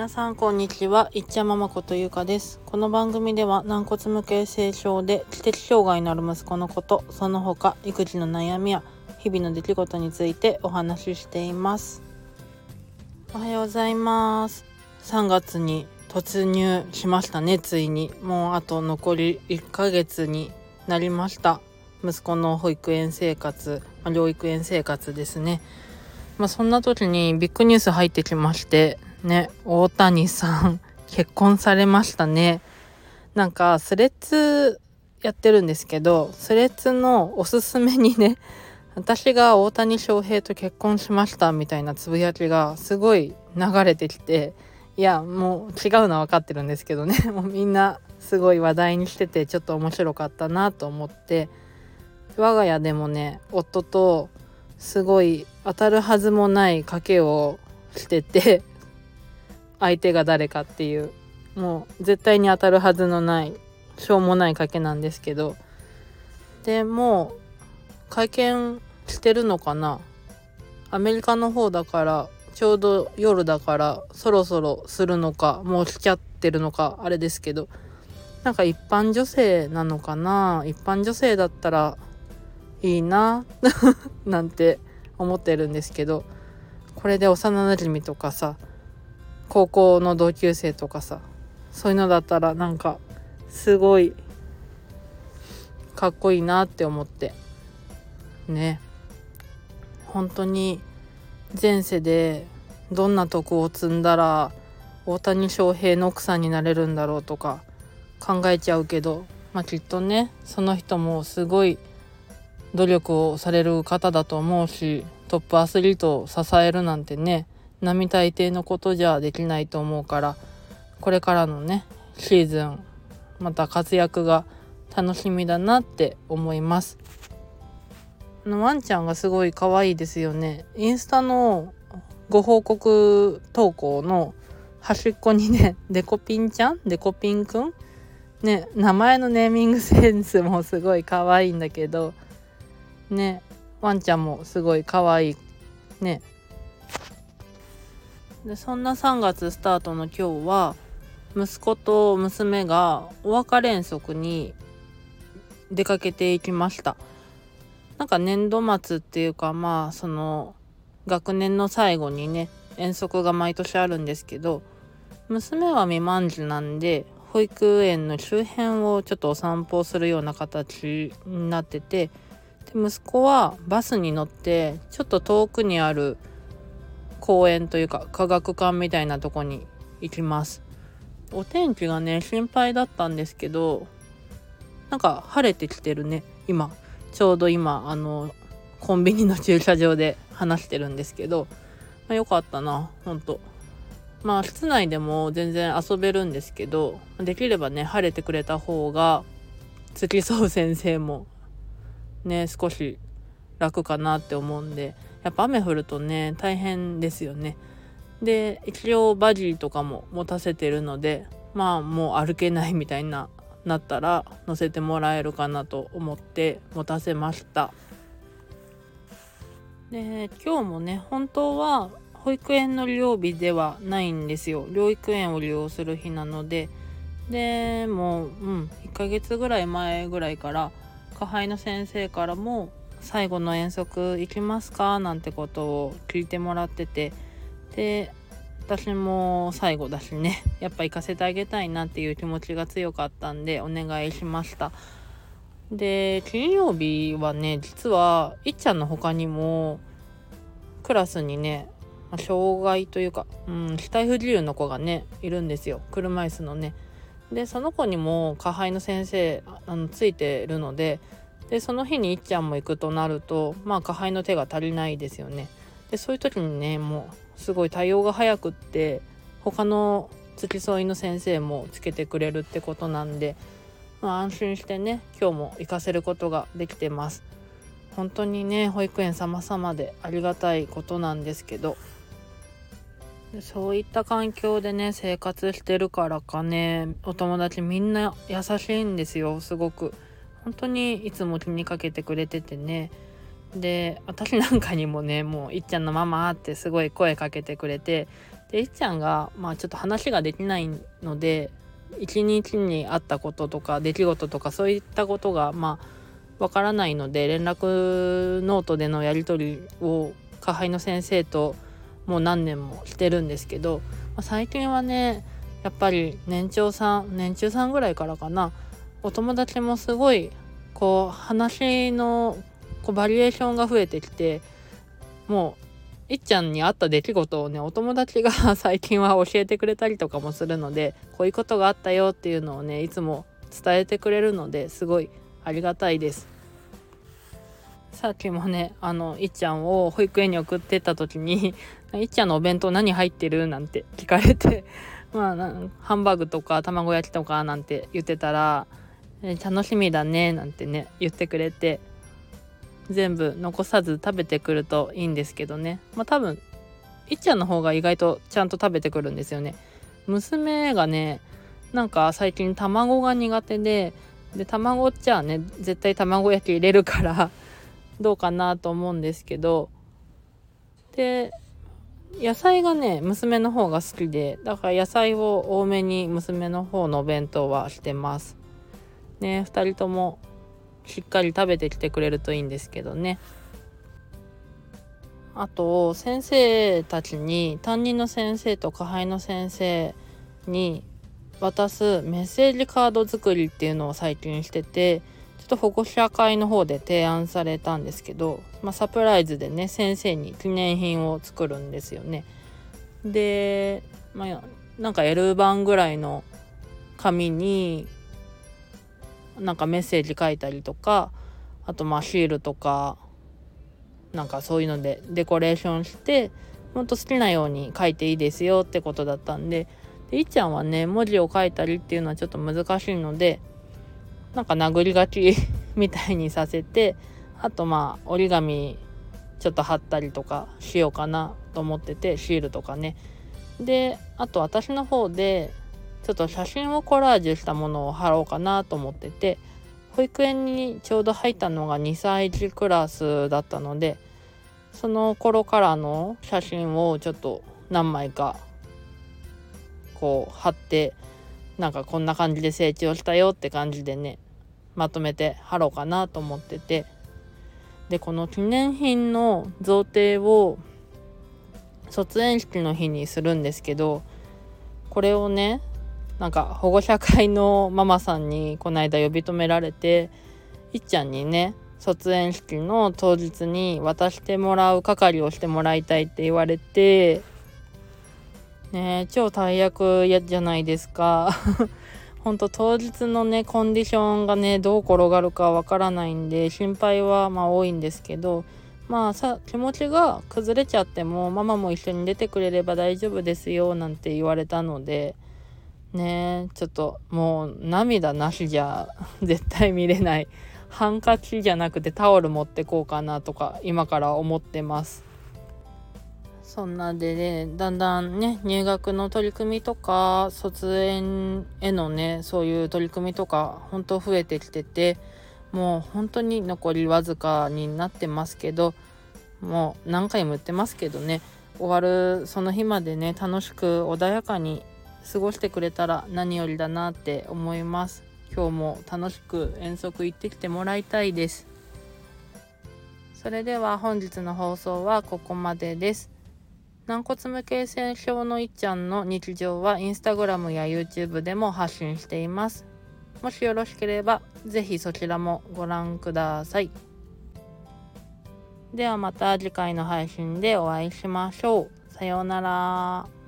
皆さんこんにちは、いっちゃままことゆかです。この番組では軟骨無形性症で知的障害のある息子のことその他育児の悩みや日々の出来事についてお話ししています。おはようございます。3月に突入しましたね。ついに。もうあと残り1ヶ月になりました。息子の保育園生活、まあ、療育園生活ですね。まあそんな時にビッグニュース入ってきましてね、大谷さん、結婚されましたね。なんか、スレッズやってるんですけど、スレッズのおすすめにね、私が大谷翔平と結婚しましたみたいなつぶやきがすごい流れてきて、いや、もう違うのは分かってるんですけどね、もうみんなすごい話題にしててちょっと面白かったなと思って、我が家でもね、夫とすごい当たるはずもない賭けをしてて相手が誰かっていうもう絶対に当たるはずのないしょうもない賭けなんですけど。でもう会見してるのかな？アメリカの方だからちょうど夜だからそろそろするのかもう来ちゃってるのかあれですけど。なんか一般女性なのかな？一般女性だったらいいな なんて思ってるんですけど。これで幼なじみとかさ高校の同級生とかさそういうのだったらなんかすごいかっこいいなって思って。ね。本当に前世でどんな徳を積んだら大谷翔平の奥さんになれるんだろうとか考えちゃうけどまあきっとねその人もすごい努力をされる方だと思うしトップアスリートを支えるなんてね並大抵のことじゃできないと思うからこれからのねシーズンまた活躍が楽しみだなって思います。のワンちゃんがすごい可愛いですよね。インスタのご報告投稿の端っこにね デコピンちゃん？デコピンくん？ね名前のネーミングセンスもすごい可愛いんだけどねワンちゃんもすごい可愛い。ねでそんな3月スタートの今日は息子と娘がお別れ遠足に出かけていきました。なんか年度末っていうかまあその学年の最後にね遠足が毎年あるんですけど娘は未満児なんで保育園の周辺をちょっとお散歩するような形になっててで息子はバスに乗ってちょっと遠くにある公園というか科学館みたいなとこに行きます。お天気がね心配だったんですけどなんか晴れてきてるね今。ちょうど今あのコンビニの駐車場で話してるんですけど、まあ、よかったなほんと。まあ室内でも全然遊べるんですけどできればね晴れてくれた方が付き添う先生もね少し楽かなって思うんでやっぱ雨降るとね大変ですよね。で一応バジーとかも持たせてるのでまあもう歩けないみたいななったら乗せてもらえるかなと思って持たせました。で今日もね本当は保育園の利用日ではないんですよ療育園を利用する日なのででもううん1ヶ月ぐらい前ぐらいから下輩の先生からも最後の遠足行きますか？なんてことを聞いてもらってて。で私も最後だしね。やっぱ行かせてあげたいなっていう気持ちが強かったんでお願いしました。で金曜日はね実はいっちゃんの他にもクラスにね障害というか、うん、死体不自由の子がねいるんですよ。車椅子のね。でその子にも下輩の先生あのついてるのででその日にいっちゃんも行くとなるとまあ下輩の手が足りないですよね。でそういう時にねもうすごい対応が早くって他の付き添いの先生もつけてくれるってことなんで、まあ、安心してね今日も行かせることができてます。本当にね保育園様々でありがたいことなんですけど。そういった環境でね生活してるからかねお友達みんな優しいんですよすごく。本当にいつも気にかけてくれててね。で私なんかにもねもういっちゃんのママってすごい声かけてくれて。でいっちゃんが、まあ、ちょっと話ができないので一日にあったこととか出来事とかそういったことがまあわからないので連絡ノートでのやり取りを下輩の先生ともう何年もしてるんですけど、まあ、最近はねやっぱり年長さん年中さんぐらいからかなお友達もすごいこう話のこうバリエーションが増えてきてもういっちゃんにあった出来事をねお友達が 最近は教えてくれたりとかもするのでこういうことがあったよっていうのをねいつも伝えてくれるのですごいありがたいです。さっきもねあのいっちゃんを保育園に送ってった時に「いっちゃんのお弁当何入ってる?」なんて聞かれて まあハンバーグとか卵焼きとかなんて言ってたら「え楽しみだね」なんてね言ってくれて全部残さず食べてくるといいんですけどね。まあ多分いっちゃんの方が意外とちゃんと食べてくるんですよね。娘がねなんか最近卵が苦手でで卵っちゃね絶対卵焼き入れるから どうかなと思うんですけど。で野菜がね娘の方が好きでだから野菜を多めに娘の方のお弁当はしてます。ね2人ともしっかり食べてきてくれるといいんですけどねあと先生たちに担任の先生と下輩の先生に渡すメッセージカード作りっていうのを最近しててちょっと保護者会の方で提案されたんですけど、まあ、サプライズでね先生に記念品を作るんですよね。で、まあ、なんか L 版ぐらいの紙になんかメッセージ書いたりとかあとまあシールとかなんかそういうのでデコレーションしてほんと好きなように書いていいですよってことだったんででいっちゃんはね文字を書いたりっていうのはちょっと難しいのでなんか殴り書き みたいにさせてあとまあ折り紙ちょっと貼ったりとかしようかなと思っててシールとかね。であと私の方でちょっと写真をコラージュしたものを貼ろうかなと思ってて保育園にちょうど入ったのが2歳児クラスだったのでその頃からの写真をちょっと何枚かこう貼ってなんかこんな感じで成長したよって感じでねまとめて貼ろうかなと思っててでこの記念品の贈呈を卒園式の日にするんですけどこれをねなんか保護者会のママさんにこの間呼び止められていっちゃんにね卒園式の当日に渡してもらう係をしてもらいたいって言われてね超大役やじゃないですか。ほんと当日のねコンディションがねどう転がるかわからないんで心配はまあ多いんですけどまあさ気持ちが崩れちゃってもママも一緒に出てくれれば大丈夫ですよなんて言われたのでね。ちょっともう涙なしじゃ 絶対見れない。ハンカチじゃなくてタオル持ってこうかなとか今から思ってます。そんなでねだんだんね入学の取り組みとか卒園へのねそういう取り組みとか本当増えてきててもう本当に残りわずかになってますけどもう何回も言ってますけどね。終わるその日までね楽しく穏やかに過ごしてくれたら何よりだなって思います今日も楽しく遠足行ってきてもらいたいですそれでは本日の放送はここまでです軟骨無形性症のいっちゃんの日常はインスタグラムや YouTube でも発信しています。もしよろしければ是非そちらもご覧ください。ではまた次回の配信でお会いしましょう。さようなら。